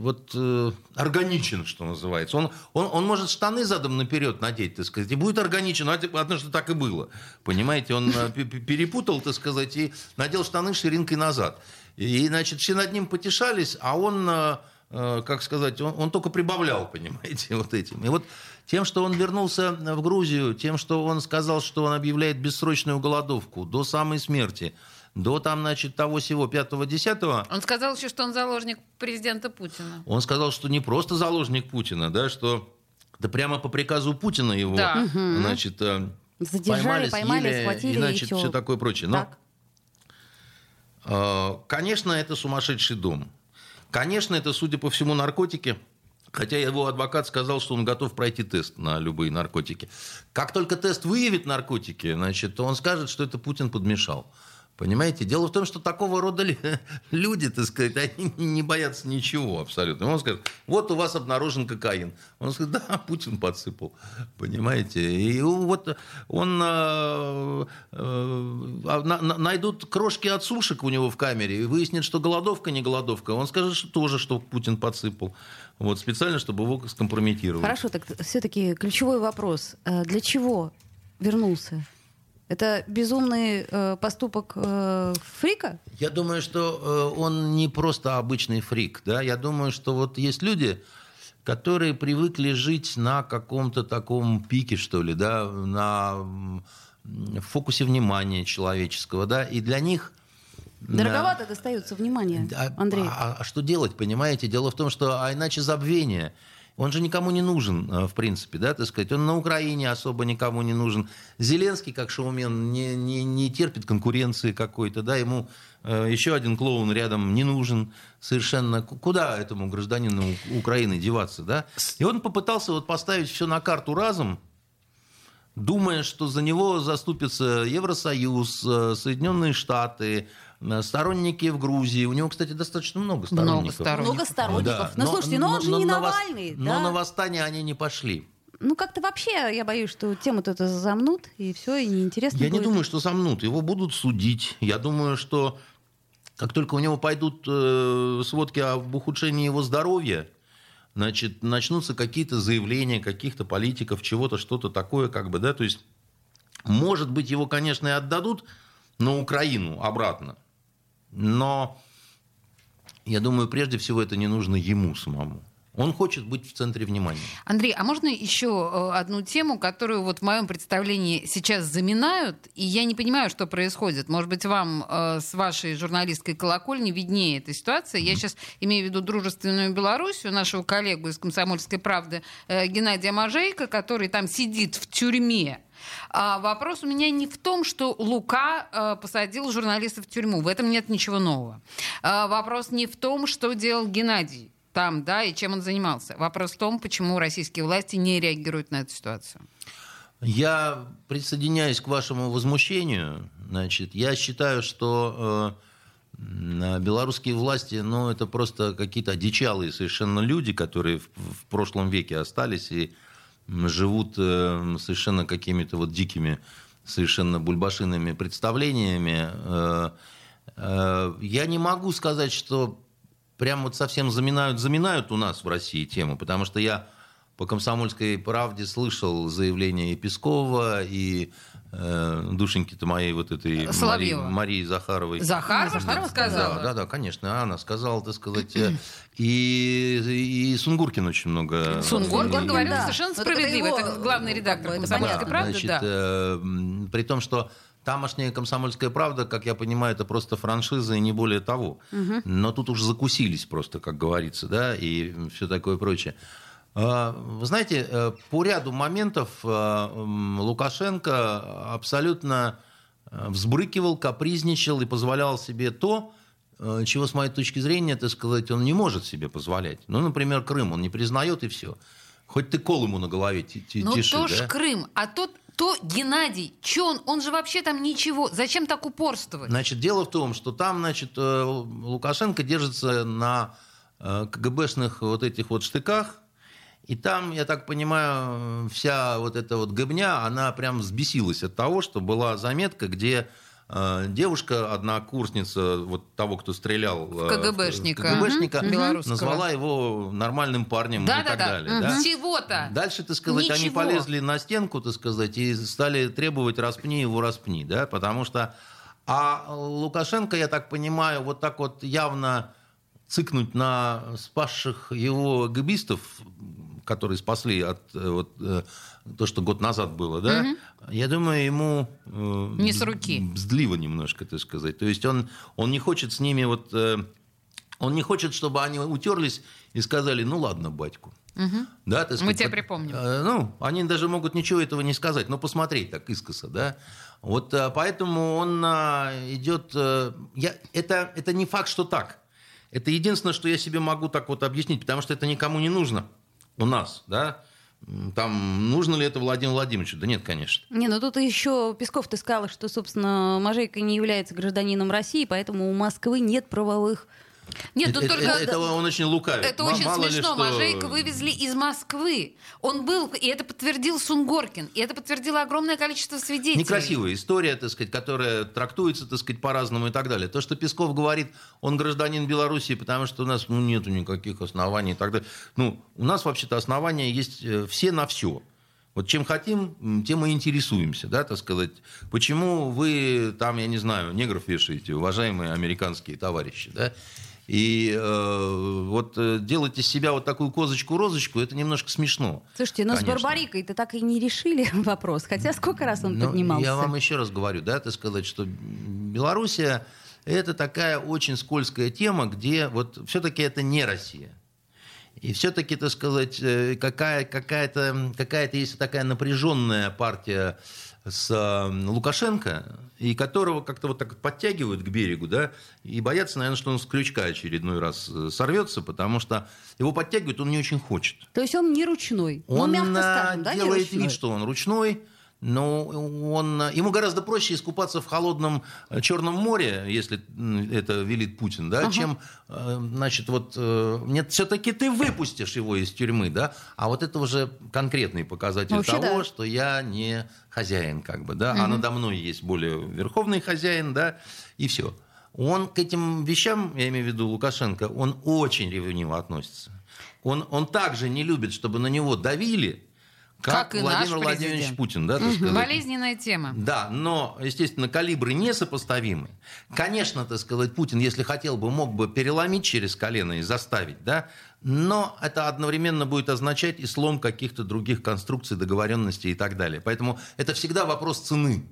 вот э, органичен, что называется. Он, он, он может штаны задом наперед надеть, так сказать, и будет органичен. Однажды так и было. Понимаете, он э, пе- пе- перепутал, так сказать, и надел штаны ширинкой назад. И, значит, все над ним потешались, а он, э, как сказать, он, он только прибавлял, понимаете, вот этим. И вот тем, что он вернулся в Грузию, тем, что он сказал, что он объявляет бессрочную голодовку до самой смерти, до там, значит, того всего 5-10, Он сказал еще, что он заложник президента Путина. он сказал, что не просто заложник Путина, да, что да прямо по приказу Путина его, Да. значит, э, Задержали, поймали, съели, схватили и, и значит, всё. все такое прочее. Но, Так. э, конечно, это сумасшедший дом. Конечно, это, судя по всему, наркотики. Хотя его адвокат сказал, что он готов пройти тест на любые наркотики. Как только тест выявит наркотики, значит, то он скажет, что это Путин подмешал. Понимаете? Дело в том, что такого рода люди, так сказать, они не боятся ничего абсолютно. Он скажет, вот у вас обнаружен кокаин. Он скажет, да, Путин подсыпал. Понимаете? И вот он... э, э, на- на- найдут крошки от сушек у него в камере и выяснит, что голодовка не голодовка. Он скажет, что тоже, что Путин подсыпал. Вот, специально, чтобы его скомпрометировать. Хорошо, так все-таки ключевой вопрос. Э, Для чего вернулся? Это безумный э, поступок э, фрика? Я думаю, что э, он не просто обычный фрик. Да? Я думаю, что вот есть люди, которые привыкли жить на каком-то таком пике, что ли, да, на в фокусе внимания человеческого, да, и для них... Дороговато достается внимание, А, Андрей. а- а что делать, понимаете? Дело в том, что а иначе забвение. Он же никому не нужен, э, в принципе, да, так сказать. Он на Украине особо никому не нужен. Зеленский, как шоумен, не, не, не терпит конкуренции какой-то, да, ему э, еще один клоун рядом не нужен совершенно. Куда этому гражданину Украины деваться, да? И он попытался вот поставить все на карту разом, думая, что за него заступится Евросоюз, э, Соединенные Штаты, Э, сторонники в Грузии. У него, кстати, достаточно много сторонников. Много сторонников. Много сторонников. Да. Но, слушайте, но, он же не на Навальный. вос... да? Но на восстание они не пошли. Ну, как-то вообще, я боюсь, что тему-то это замнут, и все, и неинтересно Я будет. не думаю, что замнут. Его будут судить. Я думаю, что как только у него пойдут э, сводки об ухудшении его здоровья, значит, начнутся какие-то заявления каких-то политиков, чего-то, что-то такое, как бы, да, то есть, может быть, его, конечно, и отдадут на Украину обратно, но я думаю, прежде всего это не нужно ему самому. Он хочет быть в центре внимания. Андрей, а можно еще э, одну тему, которую вот в моем представлении сейчас заминают, и я не понимаю, что происходит. Может быть, вам э, с вашей журналистской колокольни виднее эта ситуация. Я сейчас имею в виду дружественную Белоруссию, нашего коллегу из «Комсомольской правды» э, Геннадия Мажейка, который там сидит в тюрьме. А вопрос у меня не в том, что Лука э, посадил журналиста в тюрьму. В этом нет ничего нового. А вопрос не в том, что делал Геннадий там, да, и чем он занимался. Вопрос в том, почему российские власти не реагируют на эту ситуацию. Я присоединяюсь к вашему возмущению. Значит, я считаю, что э, белорусские власти, ну, это просто какие-то одичалые совершенно люди, которые в, в прошлом веке остались и живут э, совершенно какими-то вот дикими, совершенно бульбашинными представлениями. Э, э, я не могу сказать, что прям вот совсем заминают, заминают у нас в России тему, потому что я по «Комсомольской правде» слышал заявление и Пескова, и э, душеньки-то моей вот этой Марии, Марии Захаровой. Захарова, Захарова сказала? Да, да, да, конечно, она сказала, так сказать. Э, и, и Сунгуркин очень много... Сунгуркин говорил да. совершенно справедливо. Это, это главный редактор это «Комсомольской да, правды», значит, да. Э, при том, что Тамошняя комсомольская правда, как я понимаю, это просто франшиза и не более того. Угу. Но тут уже закусились просто, как говорится, да, и все такое прочее. А, вы знаете, э, по ряду моментов э, Лукашенко абсолютно э, взбрыкивал, капризничал и позволял себе то, чего, с моей точки зрения, так сказать, он не может себе позволять. Ну, например, Крым он не признает и все. Хоть ты кол ему на голове тиши, Ну, то да? ж Крым, а тот то Геннадий, что он, он же вообще там ничего, зачем так упорствовать? Значит, дело в том, что там, значит, Лукашенко держится на КГБшных вот этих вот штыках, и там, я так понимаю, вся вот эта вот гобня, она прям взбесилась от того, что была заметка, где э, девушка, однокурсница вот того, кто стрелял в КГБшника, в КГБшника угу. назвала его нормальным парнем да, и да, так да. далее. Угу. Да? Всего-то. Дальше, так сказать, Ничего. они полезли на стенку, так сказать, и стали требовать распни его, распни, да, потому что... А Лукашенко, я так понимаю, вот так вот явно цикнуть на спасших его габистов, которые спасли от вот, то, что год назад было, да, угу. я думаю, ему э, не с руки. бздливо немножко, так сказать. То есть он, он не хочет с ними вот... Э, он не хочет, чтобы они утерлись и сказали, ну ладно, батьку. Угу. Да, сказать, Мы тебя припомним. Э, ну, они даже могут ничего этого не сказать, но посмотреть так искоса, да. Вот э, поэтому он э, идет... Э, я, это, это не факт, что так. Это единственное, что я себе могу так вот объяснить, потому что это никому не нужно у нас, да. Там нужно ли это Владимиру Владимировичу? Да нет, конечно. Не, ну тут еще Песков ты сказал, что, собственно, Мажейка не является гражданином России, поэтому у Москвы нет правовых нет, тут это, только... это он очень лукавит. Это Мало очень смешно. что... Мажейка вывезли из Москвы. Он был, и это подтвердил Сунгоркин, и это подтвердило огромное количество свидетелей. Некрасивая история, так сказать, которая трактуется, так сказать, по-разному и так далее. То, что Песков говорит, он гражданин Белоруссии, потому что у нас ну, нету никаких оснований и так далее. Ну, у нас вообще-то основания есть все на все. Вот чем хотим, тем и интересуемся, да, так сказать. Почему вы там, я не знаю, негров вешаете, уважаемые американские товарищи, да? И э, вот делать из себя вот такую козочку-розочку, это немножко смешно. Слушайте, но конечно. с Барбарикой-то так и не решили вопрос. Хотя сколько раз он но поднимался? Я вам еще раз говорю, да, так сказать, что Белоруссия это такая очень скользкая тема, где вот все-таки это не Россия. И все-таки, так сказать, э, какая, какая-то, какая-то есть такая напряженная партия с Лукашенко, и которого как-то вот так подтягивают к берегу, да, и боятся, наверное, что он с крючка очередной раз э, сорвется, потому что его подтягивают, он не очень хочет. То есть он не ручной? Он ну, мягко скажем, да, делает вид, что он ручной, но он, ему гораздо проще искупаться в холодном э, Черном море, если это велит Путин, да, ага. чем, э, значит, вот, э, нет, все-таки ты выпустишь его из тюрьмы, да, а вот это уже конкретный показатель Вообще, того, да. что я не хозяин, как бы, да, угу. а надо мной есть более верховный хозяин, да, и все. Он к этим вещам, я имею в виду Лукашенко, он очень ревниво относится. Он, он также не любит, чтобы на него давили, как, как и Владимир наш Владимирович президент. Путин, да, угу. Болезненная тема. Да, но, естественно, калибры несопоставимы. Конечно, так сказать, Путин, если хотел бы, мог бы переломить через колено и заставить, да, но это одновременно будет означать и слом каких-то других конструкций, договоренностей и так далее. Поэтому это всегда вопрос цены.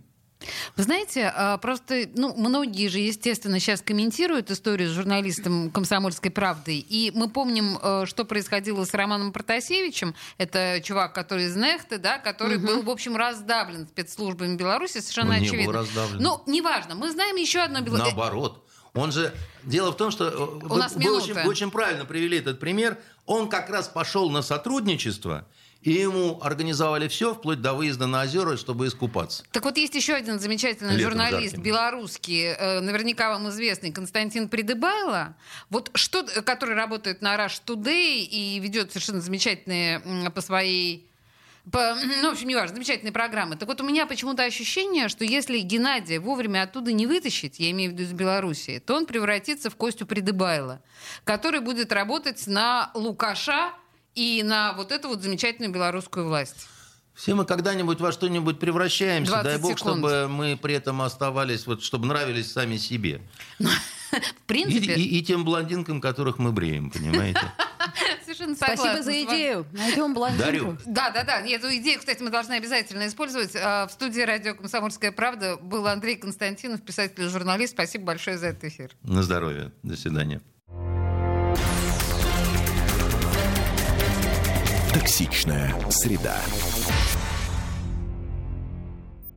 Вы знаете, а, просто, ну, многие же, естественно, сейчас комментируют историю с журналистом «Комсомольской правды», и мы помним, э, что происходило с Романом Протасевичем, это чувак, который из Нехты, да, который угу. был, в общем, раздавлен спецслужбами Беларуси, совершенно Он очевидно. Не был раздавлен. Ну, неважно, мы знаем еще одно... Наоборот. Он же... Дело в том, что э, У вы, нас вы очень, очень правильно привели этот пример. Он как раз пошел на сотрудничество и ему организовали все, вплоть до выезда на озера, чтобы искупаться. Так вот, есть еще один замечательный Летом журналист жарким. белорусский, э, наверняка вам известный, Константин Придыбайло, вот что, который работает на Rush Today и ведет совершенно замечательные по своей по, ну, в общем, неважно, замечательные программы. Так вот, у меня почему-то ощущение, что если Геннадия вовремя оттуда не вытащить, я имею в виду из Белоруссии, то он превратится в Костю Придыбайла, который будет работать на Лукаша и на вот эту вот замечательную белорусскую власть. Все мы когда-нибудь во что-нибудь превращаемся. Дай бог, секунд. чтобы мы при этом оставались, вот, чтобы нравились сами себе. В принципе... И, и, и тем блондинкам, которых мы бреем, понимаете? Совершенно согласна. Спасибо за идею. Найдем блондинку. Дарю. Да, да, да. Эту идею, кстати, мы должны обязательно использовать. А, в студии радио «Комсомольская правда» был Андрей Константинов, писатель и журналист. Спасибо большое за этот эфир. На здоровье. До свидания. Токсичная среда.